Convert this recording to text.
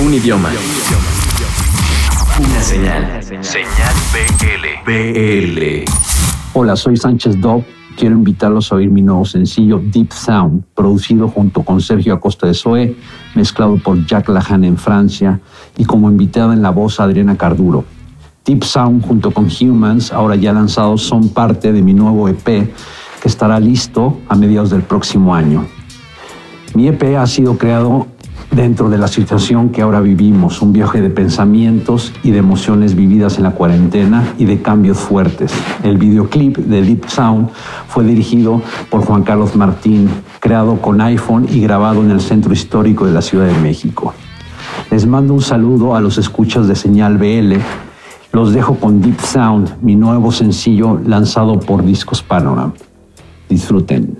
Un idioma. Una señal. Señal BL. BL. Hola, soy Sánchez Dove. Quiero invitarlos a oír mi nuevo sencillo Deep Sound, producido junto con Sergio Acosta de Soe, mezclado por Jack Lahan en Francia y como invitada en la voz Adriana Carduro. Deep Sound junto con Humans, ahora ya lanzados, son parte de mi nuevo EP que estará listo a mediados del próximo año. Mi EP ha sido creado dentro de la situación que ahora vivimos, un viaje de pensamientos y de emociones vividas en la cuarentena y de cambios fuertes. El videoclip de Deep Sound fue dirigido por Juan Carlos Martín, creado con iPhone y grabado en el centro histórico de la Ciudad de México. Les mando un saludo a los escuchas de Señal BL. Los dejo con Deep Sound, mi nuevo sencillo lanzado por Discos Panorama. Disfruten.